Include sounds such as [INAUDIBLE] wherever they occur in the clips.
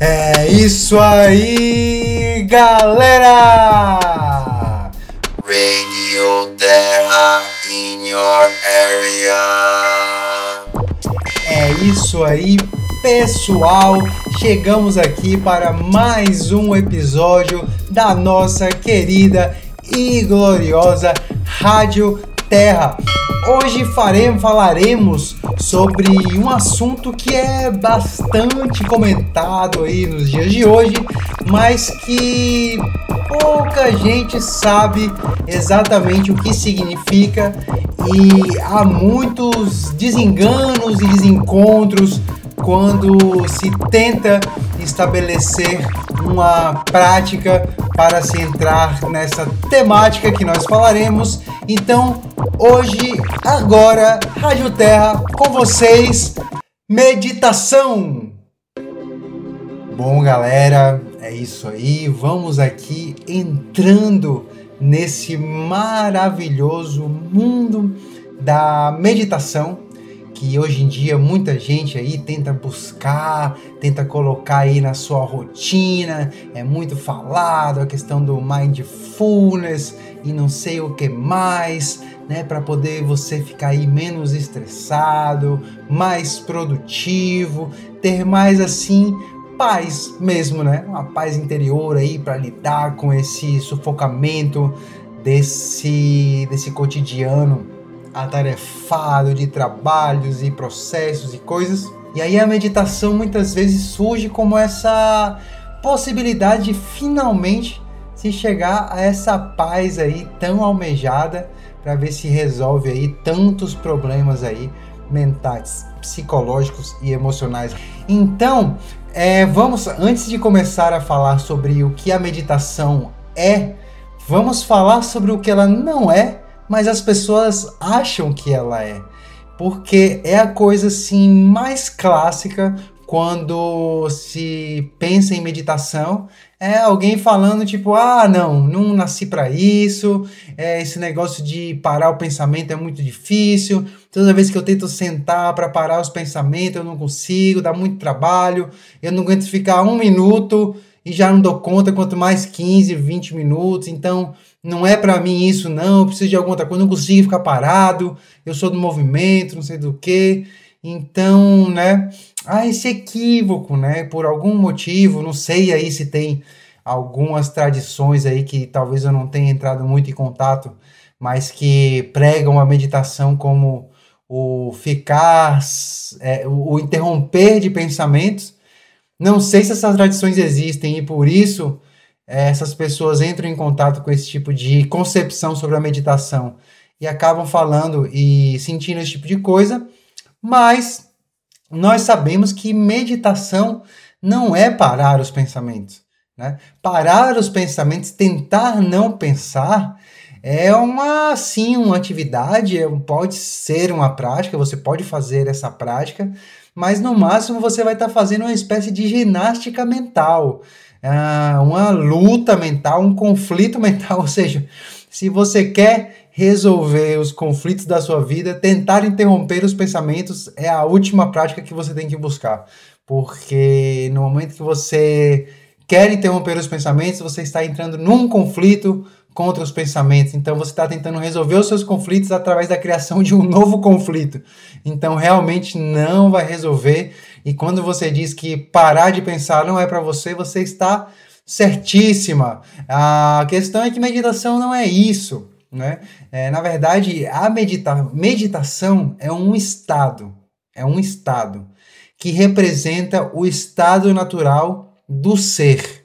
É isso aí, galera! Radio Terra in your area. É isso aí, pessoal! Chegamos aqui para mais um episódio da nossa querida e gloriosa Rádio Terra. Hoje faremos, falaremos sobre um assunto que é bastante comentado aí nos dias de hoje, mas que pouca gente sabe exatamente o que significa e há muitos desenganos e desencontros quando se tenta estabelecer uma prática para se entrar nessa temática que nós falaremos. Então, hoje, agora, Rádio Terra com vocês, meditação. Bom, galera, é isso aí. Vamos aqui entrando nesse maravilhoso mundo da meditação que hoje em dia muita gente aí tenta buscar, tenta colocar aí na sua rotina, é muito falado a questão do mindfulness e não sei o que mais, né, para poder você ficar aí menos estressado, mais produtivo, ter mais assim paz mesmo, né? Uma paz interior aí para lidar com esse sufocamento desse desse cotidiano atarefado de trabalhos e processos e coisas. E aí a meditação muitas vezes surge como essa possibilidade de finalmente se chegar a essa paz aí tão almejada para ver se resolve aí tantos problemas aí mentais, psicológicos e emocionais. Então, é, vamos antes de começar a falar sobre o que a meditação é, vamos falar sobre o que ela não é mas as pessoas acham que ela é. Porque é a coisa assim mais clássica quando se pensa em meditação, é alguém falando tipo, ah, não, não nasci para isso, é, esse negócio de parar o pensamento é muito difícil, toda vez que eu tento sentar para parar os pensamentos eu não consigo, dá muito trabalho, eu não aguento ficar um minuto e já não dou conta, quanto mais 15, 20 minutos, então não é para mim isso não, eu preciso de alguma outra coisa, não consigo ficar parado, eu sou do movimento, não sei do que. Então, né, há esse equívoco, né, por algum motivo, não sei aí se tem algumas tradições aí que talvez eu não tenha entrado muito em contato, mas que pregam a meditação como o ficar, é, o interromper de pensamentos. Não sei se essas tradições existem e por isso essas pessoas entram em contato com esse tipo de concepção sobre a meditação e acabam falando e sentindo esse tipo de coisa, mas nós sabemos que meditação não é parar os pensamentos. Né? Parar os pensamentos, tentar não pensar, é uma sim uma atividade, é, pode ser uma prática, você pode fazer essa prática, mas no máximo você vai estar fazendo uma espécie de ginástica mental ah, uma luta mental, um conflito mental. [LAUGHS] Ou seja, se você quer resolver os conflitos da sua vida, tentar interromper os pensamentos é a última prática que você tem que buscar. Porque no momento que você quer interromper os pensamentos, você está entrando num conflito contra os pensamentos. Então você está tentando resolver os seus conflitos através da criação de um [LAUGHS] novo conflito. Então realmente não vai resolver. E quando você diz que parar de pensar não é para você, você está certíssima. A questão é que meditação não é isso. Né? É, na verdade, a medita meditação é um estado, é um estado que representa o estado natural do ser.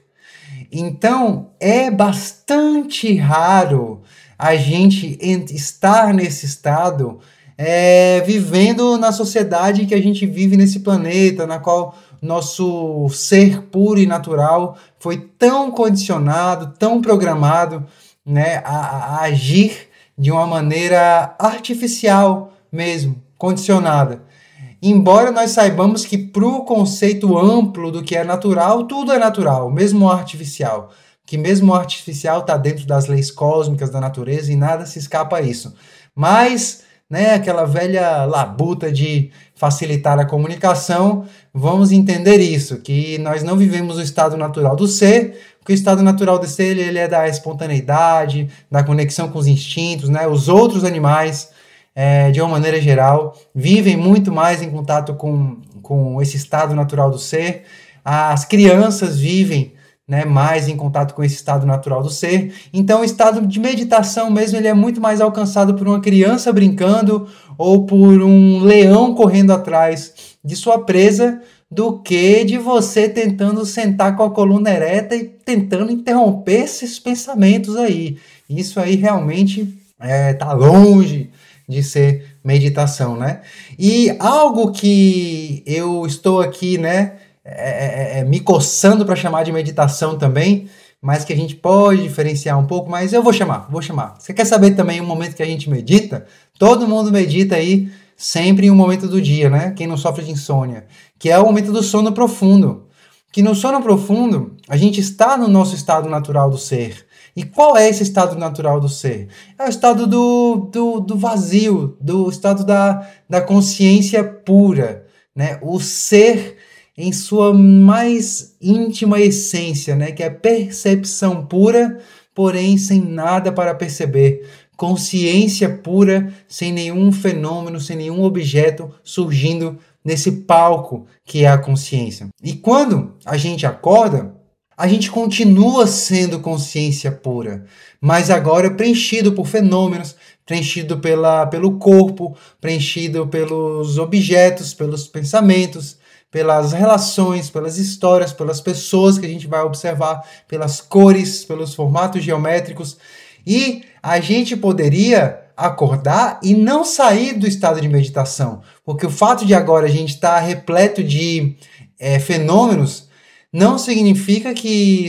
Então, é bastante raro a gente estar nesse estado é, vivendo na sociedade que a gente vive nesse planeta, na qual nosso ser puro e natural foi tão condicionado, tão programado né, a, a agir de uma maneira artificial mesmo, condicionada. Embora nós saibamos que para o conceito amplo do que é natural, tudo é natural, mesmo o artificial. Que mesmo o artificial está dentro das leis cósmicas da natureza e nada se escapa a isso. Mas né, aquela velha labuta de facilitar a comunicação, vamos entender isso, que nós não vivemos o estado natural do ser, porque o estado natural do ser ele é da espontaneidade, da conexão com os instintos, né? Os outros animais, é, de uma maneira geral, vivem muito mais em contato com, com esse estado natural do ser. As crianças vivem né, mais em contato com esse estado natural do ser. Então, o estado de meditação mesmo ele é muito mais alcançado por uma criança brincando ou por um leão correndo atrás de sua presa do que de você tentando sentar com a coluna ereta e tentando interromper esses pensamentos aí. Isso aí realmente é, tá longe de ser meditação, né? E algo que eu estou aqui, né, é, é, é me coçando para chamar de meditação também, mas que a gente pode diferenciar um pouco, mas eu vou chamar, vou chamar. Você quer saber também o momento que a gente medita? Todo mundo medita aí sempre em um momento do dia, né? Quem não sofre de insônia, que é o momento do sono profundo. Que no sono profundo, a gente está no nosso estado natural do ser. E qual é esse estado natural do ser? É o estado do, do, do vazio, do estado da, da consciência pura, né? O ser em sua mais íntima essência, né? Que é percepção pura, porém sem nada para perceber consciência pura, sem nenhum fenômeno, sem nenhum objeto surgindo nesse palco que é a consciência. E quando a gente acorda, a gente continua sendo consciência pura, mas agora preenchido por fenômenos, preenchido pela, pelo corpo, preenchido pelos objetos, pelos pensamentos, pelas relações, pelas histórias, pelas pessoas que a gente vai observar, pelas cores, pelos formatos geométricos. E a gente poderia acordar e não sair do estado de meditação, porque o fato de agora a gente estar tá repleto de é, fenômenos não significa que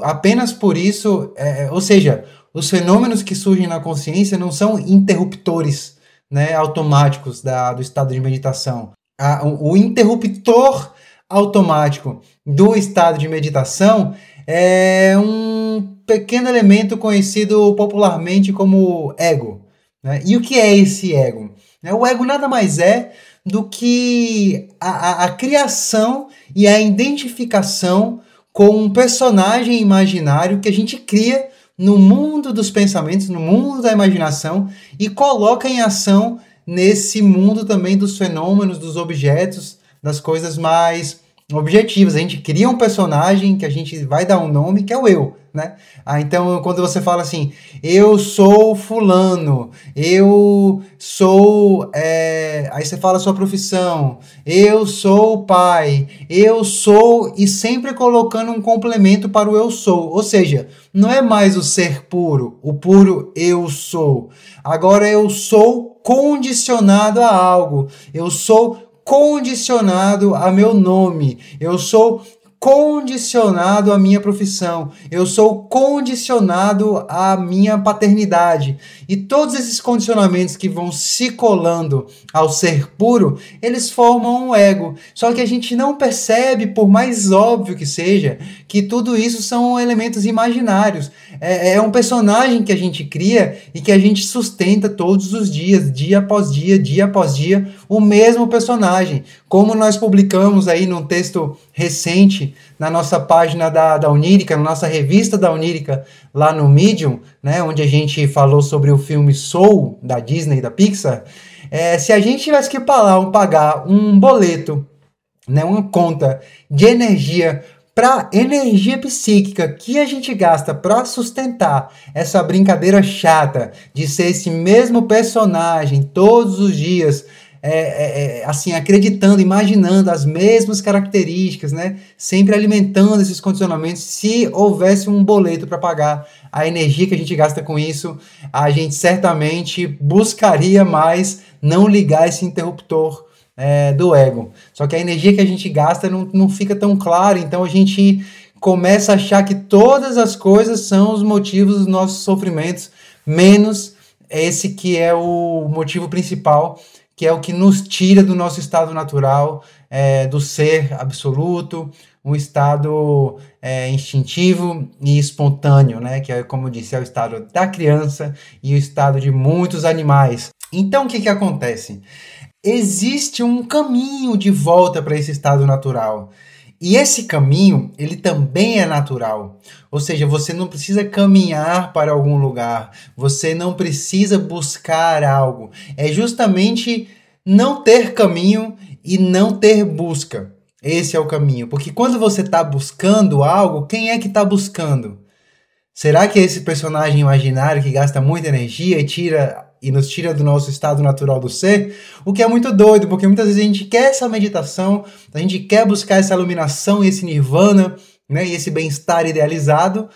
apenas por isso, é, ou seja, os fenômenos que surgem na consciência não são interruptores né, automáticos da, do estado de meditação. A, o, interruptor automático do estado de meditação é um pequeno elemento conhecido popularmente como ego. Né? E o que é esse ego? Né, o ego nada mais é do que a, a, a criação e a identificação com um personagem imaginário que a gente cria no mundo dos pensamentos, no mundo da imaginação e coloca em ação nesse mundo também dos fenômenos, dos objetos, das coisas mais objetivos. A gente cria um personagem que a gente vai dar um nome, que é o eu, né? Ah, então, quando você fala assim, eu sou fulano, eu sou. É... Aí você fala a sua profissão, eu sou pai, eu sou, e sempre colocando um complemento para o eu sou. Ou seja, não é mais o ser puro, o puro eu sou. Agora eu sou condicionado a algo. Eu sou condicionado a meu nome, eu sou condicionado à minha profissão, eu sou condicionado à minha paternidade. E todos esses condicionamentos que vão se colando ao ser puro, eles formam um ego. Só que a gente não percebe, por mais óbvio que seja, que tudo isso são elementos imaginários. É, é um personagem que a gente cria e que a gente sustenta todos os dias, dia após dia, dia após dia, o mesmo personagem. Como nós publicamos aí num texto recente na nossa página da, da Unírica, na nossa revista da Unírica, lá no Medium, né, onde a gente falou sobre o filme Soul, da Disney, da Pixar, é, se a gente tivesse que pagar, pagar um boleto, né, uma conta de energia para energia psíquica que a gente gasta para sustentar essa brincadeira chata de ser esse mesmo personagem todos os dias, é, é, é, assim, acreditando, imaginando as mesmas características, né? Sempre alimentando esses condicionamentos. Se houvesse um boleto para pagar a energia que a gente gasta com isso, a gente certamente buscaria mais não ligar esse interruptor é, do ego. Só que a energia que a gente gasta não, não fica tão clara, então a gente começa a achar que todas as coisas são os motivos dos nossos sofrimentos, menos esse que é o motivo principal que é o que nos tira do nosso estado natural, é, do ser absoluto, um estado é, instintivo e espontâneo, né? Que é, como eu disse, é o estado da criança e o estado de muitos animais. Então o que, que acontece? Existe um caminho de volta para esse estado natural. E esse caminho, ele também é natural. Ou seja, você não precisa caminhar para algum lugar, você não precisa buscar algo. É justamente não ter caminho e não ter busca. Esse é o caminho. Porque quando você está buscando algo, quem é que está buscando? Será que é esse personagem imaginário que gasta muita energia e tira e nos tira do nosso estado natural do ser? O que é muito doido, porque muitas vezes a gente quer essa meditação, a gente quer buscar essa iluminação esse nirvana, né, e esse bem-estar idealizado,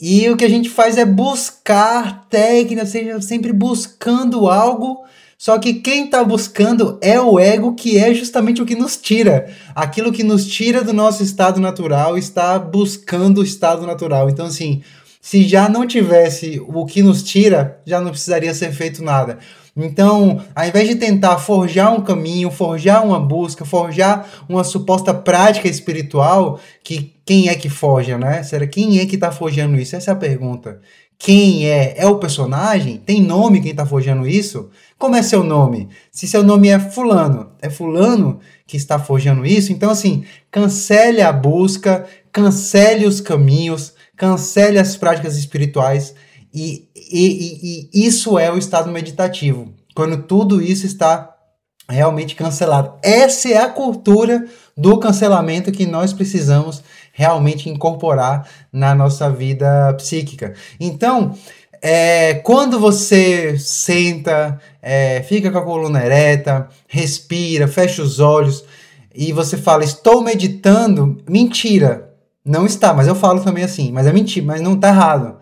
e o que a gente faz é buscar técnicas, seja sempre buscando algo só que quem está buscando é o ego, que é justamente o que nos tira. Aquilo que nos tira do nosso estado natural está buscando o estado natural. Então, assim, se já não tivesse o que nos tira, já não precisaria ser feito nada. Então, ao invés de tentar forjar um caminho, forjar uma busca, forjar uma suposta prática espiritual, que quem é que forja, né? Será quem é que está forjando isso? Essa é a pergunta. Quem é? É o personagem? Tem nome quem está forjando isso? Como é seu nome? Se seu nome é Fulano, é Fulano que está forjando isso? Então, assim, cancele a busca, cancele os caminhos, cancele as práticas espirituais, e, e, e, e isso é o estado meditativo, quando tudo isso está realmente cancelado. Essa é a cultura do cancelamento que nós precisamos realmente incorporar na nossa vida psíquica. Então, é, quando você senta, é, fica com a coluna ereta, respira, fecha os olhos e você fala, estou meditando, mentira, não está, mas eu falo também assim, mas é mentira, mas não está errado.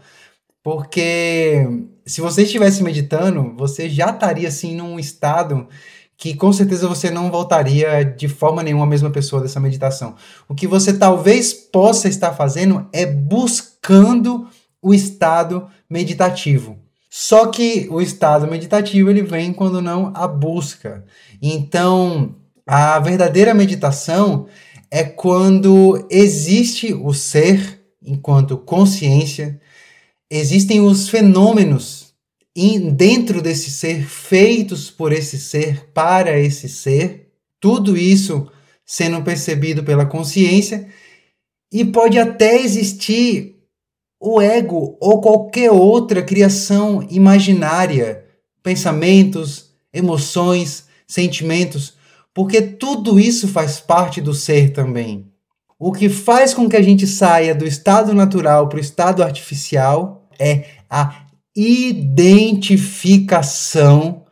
Porque se você estivesse meditando, você já estaria assim num estado que com certeza você não voltaria de forma nenhuma a mesma pessoa dessa meditação. O que você talvez possa estar fazendo é buscando o estado meditativo. Só que o estado meditativo ele vem quando não a busca. Então, a verdadeira meditação é quando existe o ser enquanto consciência, existem os fenômenos dentro desse ser, feitos por esse ser, para esse ser, tudo isso sendo percebido pela consciência, e pode até existir o ego ou qualquer outra criação imaginária, pensamentos, emoções, sentimentos, porque tudo isso faz parte do ser também. O que faz com que a gente saia do estado natural para o estado artificial é a identificação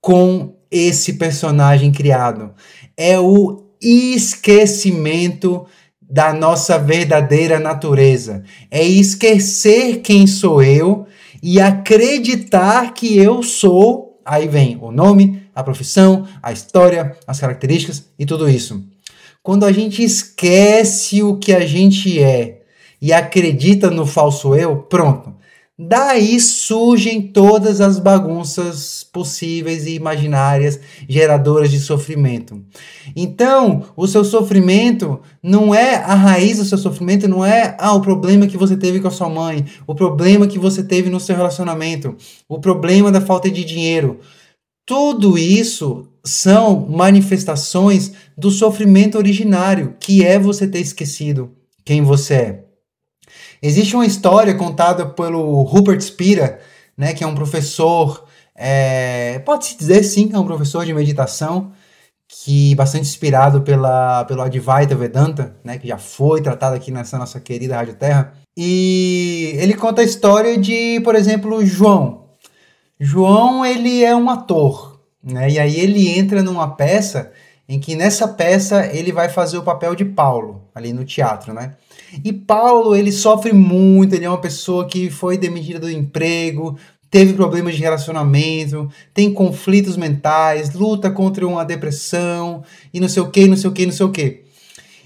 com esse personagem criado. É o esquecimento da nossa verdadeira natureza. É esquecer quem sou eu e acreditar que eu sou. Aí vem o nome, a profissão, a história, as características e tudo isso. Quando a gente esquece o que a gente é e acredita no falso eu, pronto. Daí surgem todas as bagunças possíveis e imaginárias geradoras de sofrimento. Então, o seu sofrimento não é a raiz do seu sofrimento, não é ah, o problema que você teve com a sua mãe, o problema que você teve no seu relacionamento, o problema da falta de dinheiro. Tudo isso são manifestações do sofrimento originário, que é você ter esquecido quem você é. Existe uma história contada pelo Rupert Spira, né, que é um professor, é, pode-se dizer sim, é um professor de meditação, que bastante inspirado pela, pelo Advaita Vedanta, né, que já foi tratado aqui nessa nossa querida Rádio Terra. E ele conta a história de, por exemplo, João. João, ele é um ator, né, e aí ele entra numa peça em que nessa peça ele vai fazer o papel de Paulo, ali no teatro, né? E Paulo, ele sofre muito, ele é uma pessoa que foi demitida do emprego, teve problemas de relacionamento, tem conflitos mentais, luta contra uma depressão e não sei o que, não sei o que, não sei o que.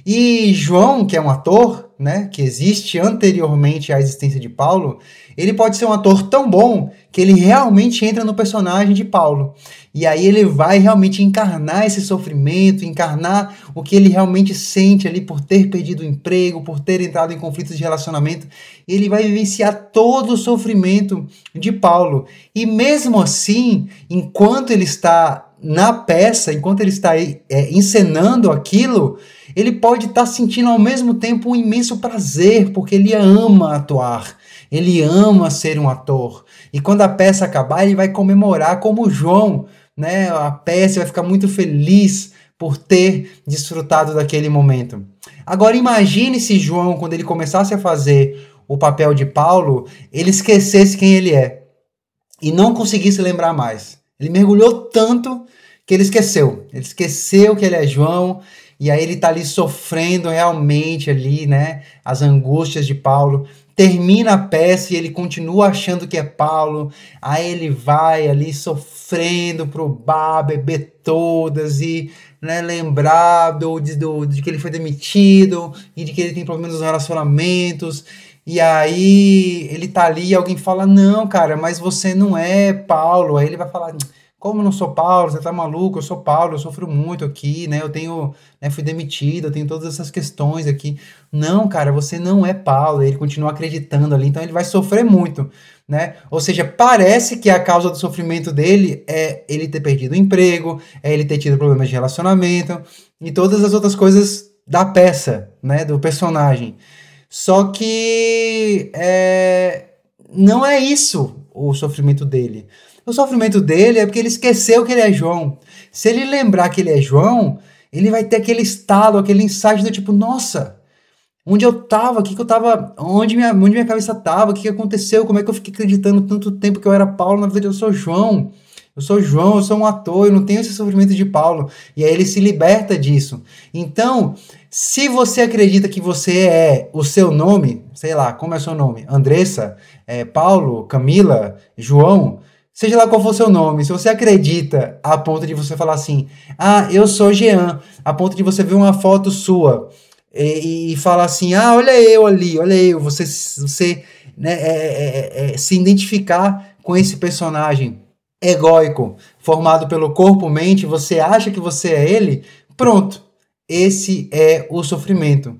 E João, que é um ator, né, que existe anteriormente à existência de Paulo, ele pode ser um ator tão bom que ele realmente entra no personagem de Paulo. E aí ele vai realmente encarnar esse sofrimento, encarnar o que ele realmente sente ali por ter perdido o emprego, por ter entrado em conflitos de relacionamento. Ele vai vivenciar todo o sofrimento de Paulo. E mesmo assim, enquanto ele está na peça, enquanto ele está é, encenando aquilo, ele pode estar sentindo ao mesmo tempo um imenso prazer, porque ele ama atuar. Ele ama ser um ator. E quando a peça acabar, ele vai comemorar como João, né? A peça vai ficar muito feliz por ter desfrutado daquele momento. Agora imagine se João, quando ele começasse a fazer o papel de Paulo, ele esquecesse quem ele é e não conseguisse lembrar mais. Ele mergulhou tanto que ele esqueceu. Ele esqueceu que ele é João e aí ele tá ali sofrendo realmente ali, né, as angústias de Paulo termina a peça e ele continua achando que é Paulo, aí ele vai ali sofrendo pro bar, beber todas e né, lembrar do, do, de que ele foi demitido e de que ele tem problemas nos relacionamentos. E aí ele tá ali e alguém fala: Não, cara, mas você não é Paulo. Aí ele vai falar como não sou Paulo, você tá maluco, eu sou Paulo, eu sofro muito aqui, né? Eu tenho, né, fui demitido, eu tenho todas essas questões aqui. Não, cara, você não é Paulo, ele continua acreditando ali, então ele vai sofrer muito, né? Ou seja, parece que a causa do sofrimento dele é ele ter perdido o emprego, é ele ter tido problemas de relacionamento e todas as outras coisas da peça, né, do personagem. Só que é, não é isso o sofrimento dele. O sofrimento dele é porque ele esqueceu que ele é João. Se ele lembrar que ele é João, ele vai ter aquele estalo, aquele insight do tipo, nossa, onde eu tava, que, que eu tava, onde minha, onde minha cabeça tava, o que, que aconteceu, como é que eu fiquei acreditando tanto tempo que eu era Paulo, na verdade eu sou João. Eu sou João, eu sou um ator, eu não tenho esse sofrimento de Paulo. E aí ele se liberta disso. Então, se você acredita que você é o seu nome, sei lá, como é o seu nome? Andressa, é, Paulo, Camila, João, seja lá qual for seu nome, se você acredita a ponto de você falar assim, ah, eu sou Jean, a ponto de você ver uma foto sua e, e falar assim, ah, olha eu ali, olha eu, você, você né, é, é, é, se identificar com esse personagem egóico, formado pelo corpo-mente, você acha que você é ele, pronto, esse é o sofrimento.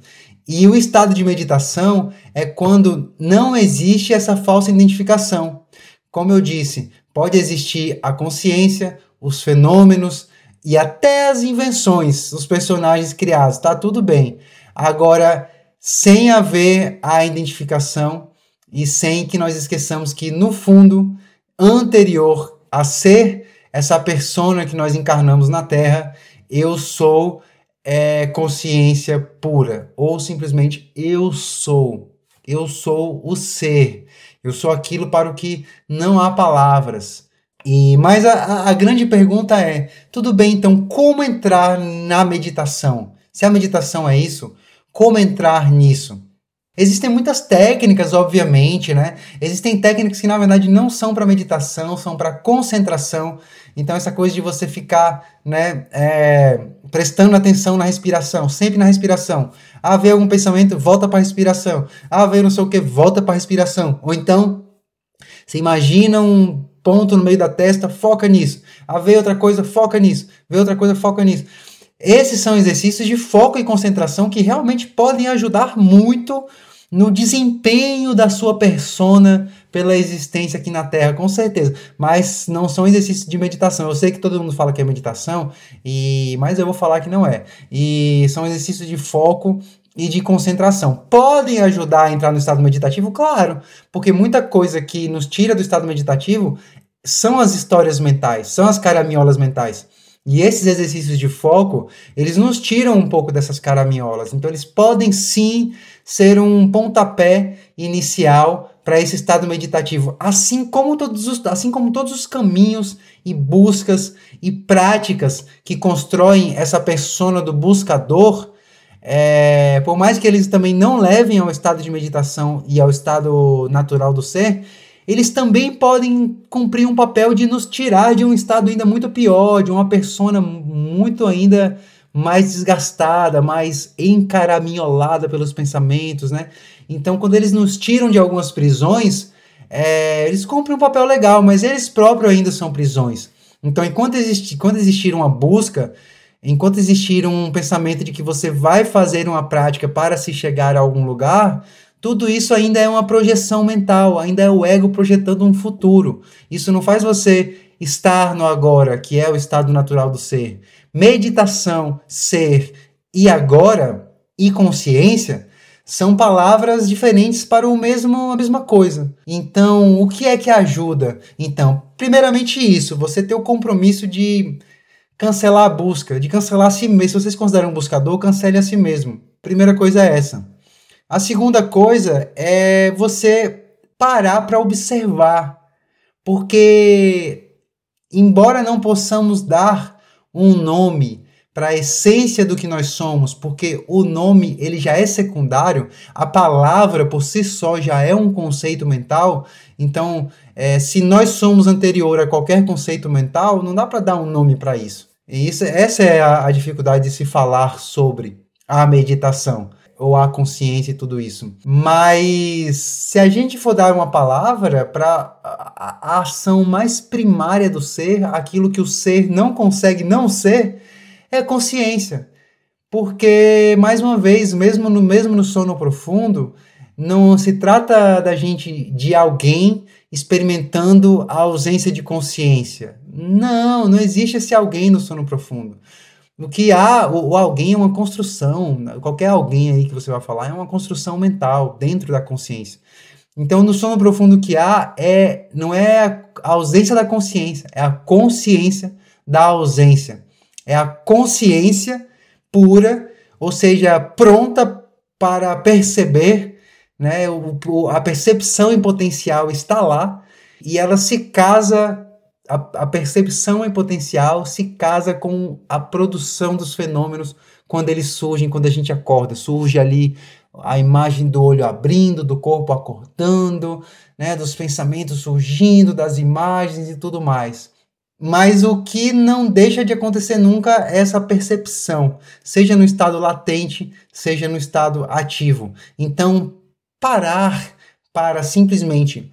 E o estado de meditação é quando não existe essa falsa identificação. Como eu disse, pode existir a consciência, os fenômenos e até as invenções, os personagens criados, tá tudo bem. Agora, sem haver a identificação e sem que nós esqueçamos que no fundo, anterior a ser essa persona que nós encarnamos na Terra, eu sou é, consciência pura, ou simplesmente eu sou. Eu sou o ser. Eu sou aquilo para o que não há palavras. E mas a, a grande pergunta é: tudo bem, então como entrar na meditação? Se a meditação é isso, como entrar nisso? Existem muitas técnicas, obviamente, né? Existem técnicas que na verdade não são para meditação, são para concentração. Então essa coisa de você ficar, né, é, prestando atenção na respiração, sempre na respiração. Ah, algum pensamento, volta para a respiração. Ah, veio não sei o que, volta para a respiração. Ou então, você imagina um ponto no meio da testa, foca nisso. Ah, veio outra coisa, foca nisso. Veio outra coisa, foca nisso. Esses são exercícios de foco e concentração que realmente podem ajudar muito no desempenho da sua persona pela existência aqui na Terra, com certeza. Mas não são exercícios de meditação. Eu sei que todo mundo fala que é meditação, e mas eu vou falar que não é. E são exercícios de foco e de concentração. Podem ajudar a entrar no estado meditativo? Claro, porque muita coisa que nos tira do estado meditativo são as histórias mentais, são as caraminholas mentais. E esses exercícios de foco, eles nos tiram um pouco dessas caraminholas. Então, eles podem sim ser um pontapé inicial para esse estado meditativo, assim como todos os, assim como todos os caminhos e buscas e práticas que constroem essa persona do buscador, é, por mais que eles também não levem ao estado de meditação e ao estado natural do ser, eles também podem cumprir um papel de nos tirar de um estado ainda muito pior, de uma persona muito ainda mais desgastada, mais encaraminholada pelos pensamentos, né? Então, quando eles nos tiram de algumas prisões, é, eles cumprem um papel legal, mas eles próprios ainda são prisões. Então, enquanto, existir, enquanto existir uma busca, enquanto existir um pensamento de que você vai fazer uma prática para se chegar a algum lugar, tudo isso ainda é uma projeção mental, ainda é o ego projetando um futuro. Isso não faz você estar no agora, que é o estado natural do ser. Meditação, ser e agora e consciência são palavras diferentes para o mesmo a mesma coisa. Então, o que é que ajuda? Então, primeiramente isso, você ter o compromisso de cancelar a busca, de cancelar a si mesmo. Se vocês consideram um buscador, cancele a si mesmo. Primeira coisa é essa. A segunda coisa é você parar para observar, porque embora não possamos dar um nome para a essência do que nós somos, porque o nome ele já é secundário, a palavra por si só já é um conceito mental. Então, é, se nós somos anterior a qualquer conceito mental, não dá para dar um nome para isso. E isso, essa é a, a dificuldade de se falar sobre a meditação ou a consciência e tudo isso. Mas se a gente for dar uma palavra para a, a, ação mais primária do ser, aquilo que o ser não consegue não ser, é consciência. Porque, mais uma vez, mesmo no, mesmo no sono profundo, não se trata da gente de alguém experimentando a ausência de consciência. Não, não existe esse alguém no sono profundo. O que há, o, o, alguém é uma construção, qualquer alguém aí que você vai falar é uma construção mental dentro da consciência. Então, no sono profundo que há é não é a ausência da consciência, é a consciência da ausência é a consciência pura, ou seja, pronta para perceber, né? O, a percepção em potencial está lá e ela se casa, a, a percepção em potencial se casa com a produção dos fenômenos quando eles surgem, quando a gente acorda. Surge ali a imagem do olho abrindo, do corpo acordando, né, dos pensamentos surgindo, das imagens e tudo mais. Mas o que não deixa de acontecer nunca é essa percepção, seja no estado latente, seja no estado ativo. Então, parar para simplesmente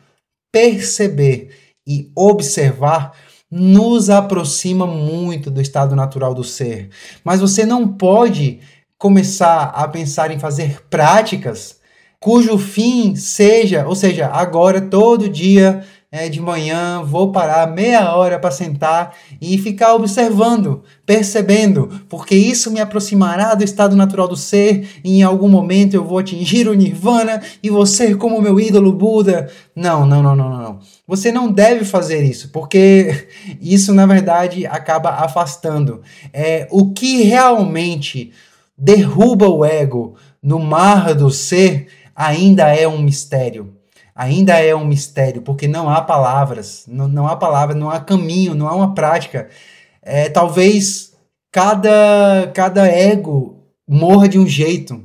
perceber e observar nos aproxima muito do estado natural do ser. Mas você não pode começar a pensar em fazer práticas cujo fim seja, ou seja, agora todo dia é, de manhã, vou parar meia hora para sentar e ficar observando, percebendo, porque isso me aproximará do estado natural do ser e em algum momento eu vou atingir o nirvana e ser como meu ídolo Buda. Não, não, não, não, não. Você não deve fazer isso, porque [LAUGHS] isso na verdade acaba afastando. É, o que realmente derruba o ego no mar do ser ainda é um mistério ainda é um mistério, porque não há palavras, não, não há palavras, não há caminho, não há uma prática. É, talvez cada, cada ego morra de um jeito.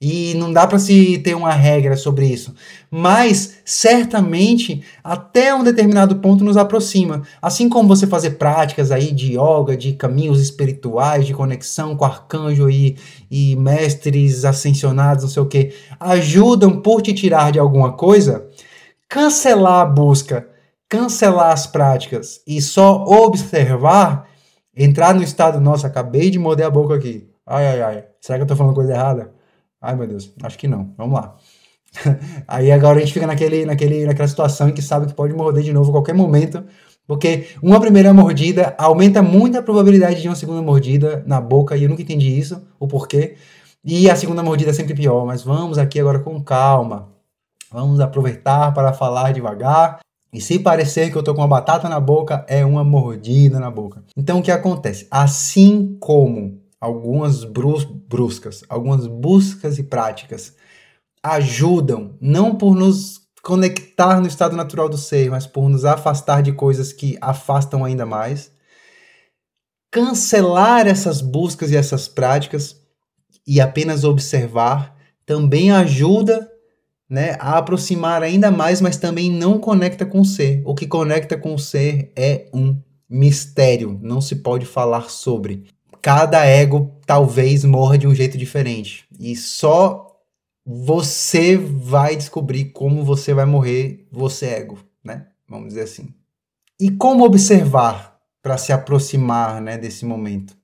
E não dá para se ter uma regra sobre isso. Mas, certamente, até um determinado ponto nos aproxima. Assim como você fazer práticas aí de yoga, de caminhos espirituais, de conexão com arcanjo e, e mestres ascensionados, não sei o que, ajudam por te tirar de alguma coisa, cancelar a busca, cancelar as práticas e só observar, entrar no estado, nossa, acabei de morder a boca aqui. Ai, ai, ai. Será que eu tô falando coisa errada? Ai, meu Deus, acho que não. Vamos lá. [LAUGHS] Aí agora a gente fica naquele, naquele, naquela situação em que sabe que pode morder de novo a qualquer momento, porque uma primeira mordida aumenta muito a probabilidade de uma segunda mordida na boca, e eu nunca entendi isso, o porquê. E a segunda mordida é sempre pior, mas vamos aqui agora com calma. Vamos aproveitar para falar devagar. E se parecer que eu tô com uma batata na boca, é uma mordida na boca. Então o que acontece? Assim como algumas brus bruscas, algumas buscas e práticas ajudam, não por nos conectar no estado natural do ser, mas por nos afastar de coisas que afastam ainda mais. Cancelar essas buscas e essas práticas e apenas observar também ajuda né, a aproximar ainda mais, mas também não conecta com o ser. O que conecta com o ser é um mistério, não se pode falar sobre cada ego talvez morra de um jeito diferente. E só você vai descobrir como você vai morrer, você ego, né? Vamos dizer assim. E como observar para se aproximar né, desse momento?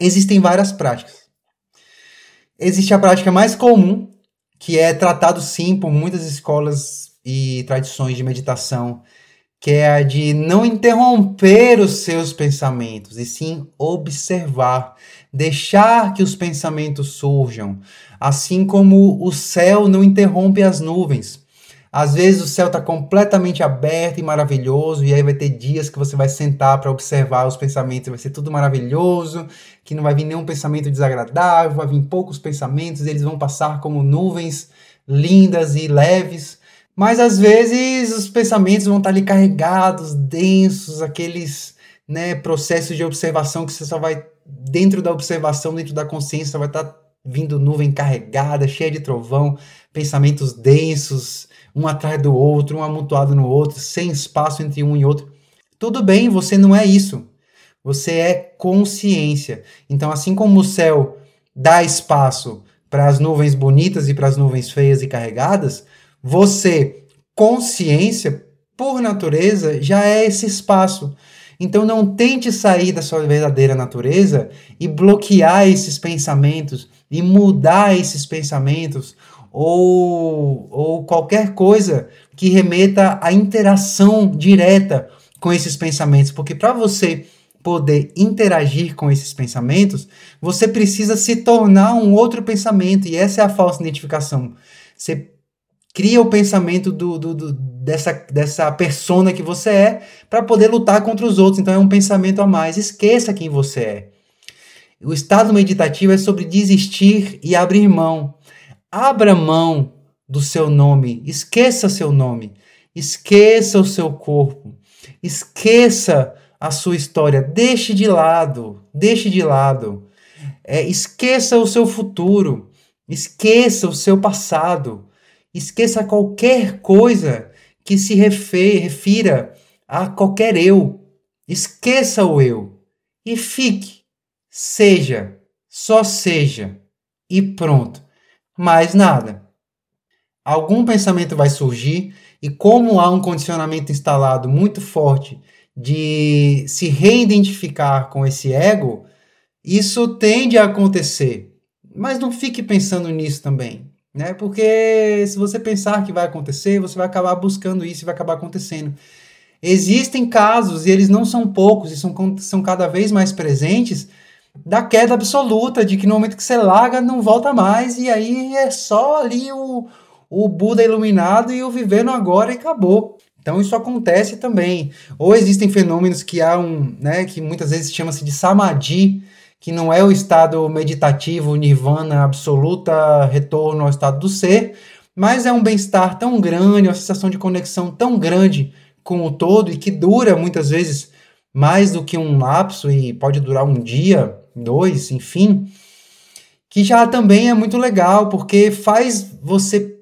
Existem várias práticas. Existe a prática mais comum, que é tratado sim por muitas escolas e tradições de meditação, que é a de não interromper os seus pensamentos, e sim observar, deixar que os pensamentos surjam, assim como o céu não interrompe as nuvens. Às vezes o céu está completamente aberto e maravilhoso, e aí vai ter dias que você vai sentar para observar os pensamentos, vai ser tudo maravilhoso, que não vai vir nenhum pensamento desagradável, vai vir poucos pensamentos, eles vão passar como nuvens lindas e leves. Mas às vezes os pensamentos vão estar ali carregados, densos, aqueles né, processos de observação que você só vai, dentro da observação, dentro da consciência, vai estar vindo nuvem carregada, cheia de trovão, pensamentos densos, um atrás do outro, um amontoado no outro, sem espaço entre um e outro. Tudo bem, você não é isso. Você é consciência. Então, assim como o céu dá espaço para as nuvens bonitas e para as nuvens feias e carregadas, você, consciência, por natureza, já é esse espaço. Então não tente sair da sua verdadeira natureza e bloquear esses pensamentos e mudar esses pensamentos ou, ou qualquer coisa que remeta à interação direta com esses pensamentos, porque para você poder interagir com esses pensamentos, você precisa se tornar um outro pensamento, e essa é a falsa identificação. Você cria o pensamento do, do, do dessa, dessa persona que você é para poder lutar contra os outros, então é um pensamento a mais. Esqueça quem você é. O estado meditativo é sobre desistir e abrir mão. Abra mão do seu nome, esqueça seu nome, esqueça o seu corpo, esqueça a sua história, deixe de lado, deixe de lado. É, esqueça o seu futuro, esqueça o seu passado, esqueça qualquer coisa que se refira a qualquer eu. Esqueça o eu e fique, seja, só seja e pronto mais nada. Algum pensamento vai surgir e como há um condicionamento instalado muito forte de se reidentificar com esse ego, isso tende a acontecer. Mas não fique pensando nisso também, né? Porque se você pensar que vai acontecer, você vai acabar buscando isso e vai acabar acontecendo. Existem casos, e eles não são poucos, e são, são cada vez mais presentes, da queda absoluta, de que no momento que você larga, não volta mais, e aí é só ali o, o Buda iluminado e o vivendo agora e acabou. Então isso acontece também. Ou existem fenômenos que há um, né, que muitas vezes chama-se de samadhi, que não é o estado meditativo, nirvana absoluta, retorno ao estado do ser, mas é um bem-estar tão grande, uma sensação de conexão tão grande com o todo e que dura muitas vezes mais do que um lapso e pode durar um dia, dois, enfim, que já também é muito legal, porque faz você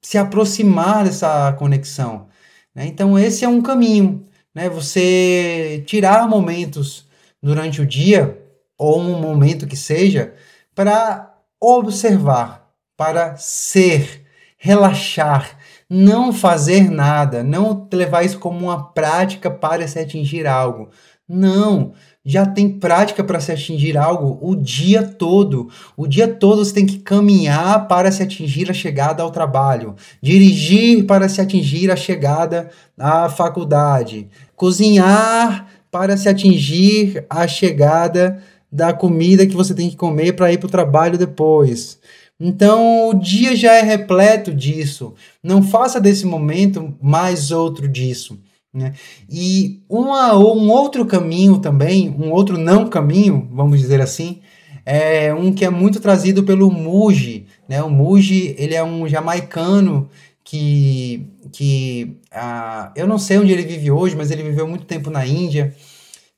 se aproximar dessa conexão. Né? Então, esse é um caminho, né? Você tirar momentos durante o dia, ou um momento que seja, para observar, para ser, relaxar, não fazer nada, não levar isso como uma prática para se atingir algo. Não, já tem prática para se atingir algo o dia todo. O dia todo você tem que caminhar para se atingir a chegada ao trabalho, dirigir para se atingir a chegada à faculdade, cozinhar para se atingir a chegada da comida que você tem que comer para ir para o trabalho depois. Então o dia já é repleto disso. Não faça desse momento mais outro disso. Né? E uma, um outro caminho também, um outro não caminho, vamos dizer assim, é um que é muito trazido pelo Muji. Né? O Muji ele é um jamaicano que, que ah, eu não sei onde ele vive hoje, mas ele viveu muito tempo na Índia.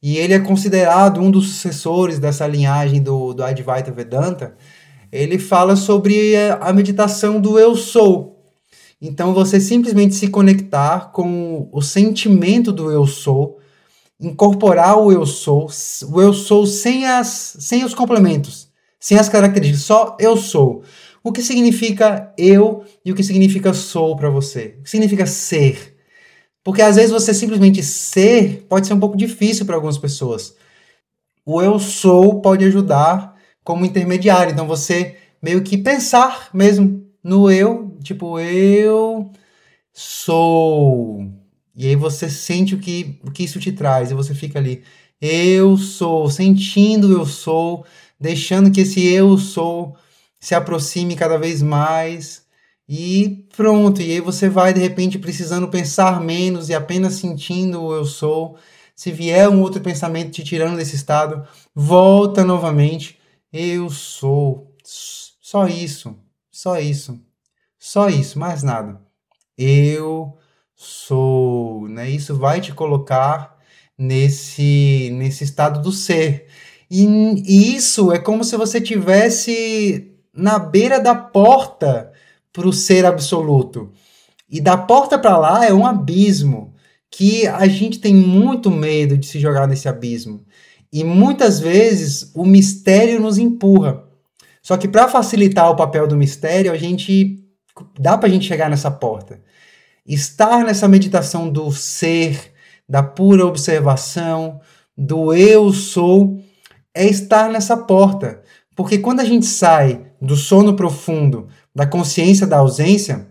E ele é considerado um dos sucessores dessa linhagem do, do Advaita Vedanta. Ele fala sobre a meditação do eu sou, então, você simplesmente se conectar com o sentimento do eu sou incorporar o eu sou, o eu sou sem, as, sem os complementos, sem as características, só eu sou. O que significa eu e o que significa sou para você? O que significa ser? Porque às vezes você simplesmente ser pode ser um pouco difícil para algumas pessoas. O eu sou pode ajudar como intermediário. Então você meio que pensar mesmo no eu, tipo, eu sou. E aí você sente o que, o que isso te traz, e você fica ali, eu sou, sentindo eu sou, deixando que esse eu sou se aproxime cada vez mais. E pronto, e aí você vai de repente precisando pensar menos e apenas sentindo o eu sou. Se vier um outro pensamento te tirando desse estado, volta novamente. Eu sou. Só isso. Só isso. Só isso, mais nada. Eu sou, né? Isso vai te colocar nesse nesse estado do ser. E, e isso é como se você tivesse na beira da porta para o ser absoluto. E da porta para lá é um abismo que a gente tem muito medo de se jogar nesse abismo. E muitas vezes o mistério nos empurra. Só que para facilitar o papel do mistério, a gente dá para a gente chegar nessa porta. Estar nessa meditação do ser, da pura observação, do eu sou, é estar nessa porta. Porque quando a gente sai do sono profundo, da consciência da ausência,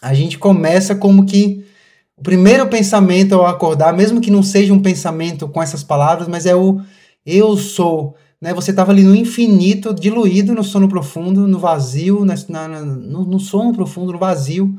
a gente começa como que o primeiro pensamento ao acordar, mesmo que não seja um pensamento com essas palavras, mas é o eu sou. Né? Você estava ali no infinito, diluído no sono profundo, no vazio, na, na, no, no sono profundo, no vazio,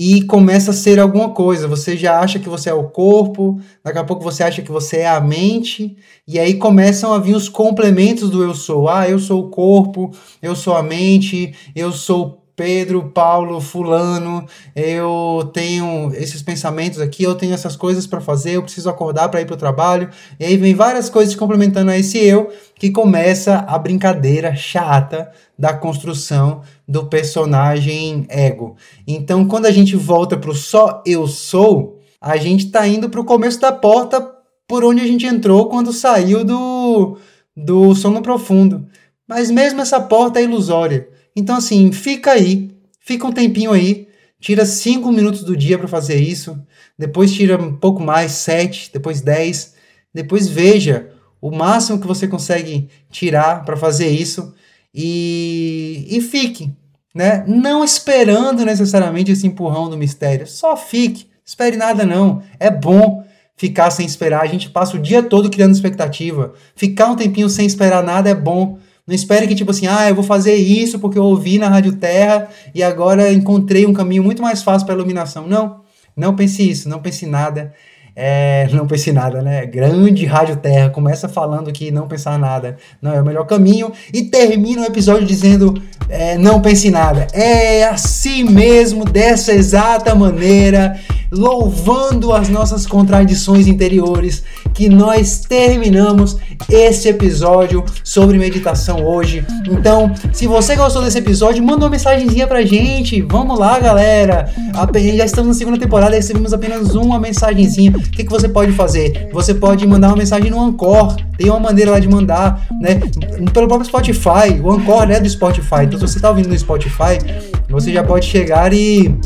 e começa a ser alguma coisa. Você já acha que você é o corpo, daqui a pouco você acha que você é a mente, e aí começam a vir os complementos do eu sou. Ah, eu sou o corpo, eu sou a mente, eu sou Pedro, Paulo, Fulano, eu tenho esses pensamentos aqui, eu tenho essas coisas para fazer, eu preciso acordar para ir para o trabalho. E aí vem várias coisas complementando a esse eu, que começa a brincadeira chata da construção do personagem ego. Então, quando a gente volta para o só eu sou, a gente está indo para o começo da porta por onde a gente entrou quando saiu do, do sono profundo. Mas mesmo essa porta é ilusória então, assim, fica aí, fica um tempinho aí, tira cinco minutos do dia para fazer isso, depois tira um pouco mais, sete, depois dez, depois veja o máximo que você consegue tirar para fazer isso e, e fique, né? Não esperando necessariamente esse empurrão do mistério, só fique, espere nada não, é bom ficar sem esperar, a gente passa o dia todo criando expectativa, ficar um tempinho sem esperar nada é bom, não espere que, tipo assim, ah, eu vou fazer isso porque eu ouvi na Rádio Terra e agora encontrei um caminho muito mais fácil para iluminação. Não, não pense isso, não pense nada. É, não pense nada, né? Grande Rádio Terra começa falando que não pensar nada não é o melhor caminho e termina o episódio dizendo é, não pense nada. É assim mesmo, dessa exata maneira louvando as nossas contradições interiores, que nós terminamos esse episódio sobre meditação hoje. Então, se você gostou desse episódio, manda uma mensagenzinha pra gente. Vamos lá, galera. Já estamos na segunda temporada, recebemos apenas uma mensagenzinha. O que, que você pode fazer? Você pode mandar uma mensagem no Anchor. Tem uma maneira lá de mandar, né? Pelo próprio Spotify. O Anchor é do Spotify. Então, se você tá ouvindo no Spotify, você já pode chegar e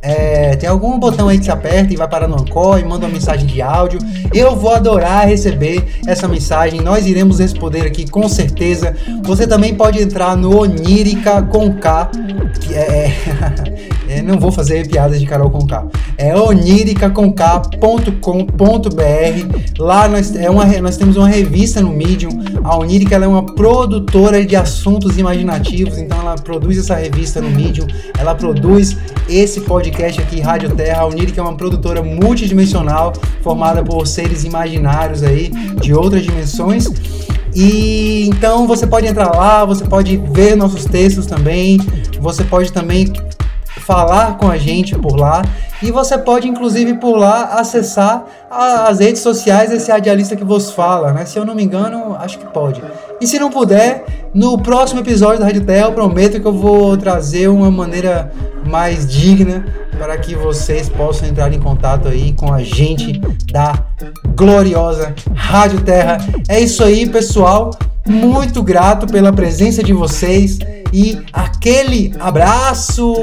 é, tem algum botão aí que você aperta e vai parar no Ancor e manda uma mensagem de áudio. Eu vou adorar receber essa mensagem. Nós iremos responder aqui com certeza. Você também pode entrar no Onírica com K, que é, [LAUGHS] é não vou fazer piadas de Carol com K. É oniricaconk.com.br. Lá nós, é uma, nós temos uma revista no Medium. A Onírica é uma produtora de assuntos imaginativos, então ela produz essa revista no Medium. Ela produz esse podcast aqui, Rádio Terra. A Onírica é uma produtora multidimensional formada por seres imaginários aí de outras dimensões. E então você pode entrar lá, você pode ver nossos textos também, você pode também falar com a gente por lá. E você pode, inclusive, por lá, acessar a, as redes sociais desse radialista que vos fala, né? Se eu não me engano, acho que pode. E se não puder, no próximo episódio da Rádio Terra, eu prometo que eu vou trazer uma maneira mais digna para que vocês possam entrar em contato aí com a gente da gloriosa Rádio Terra. É isso aí, pessoal. Muito grato pela presença de vocês e aquele abraço!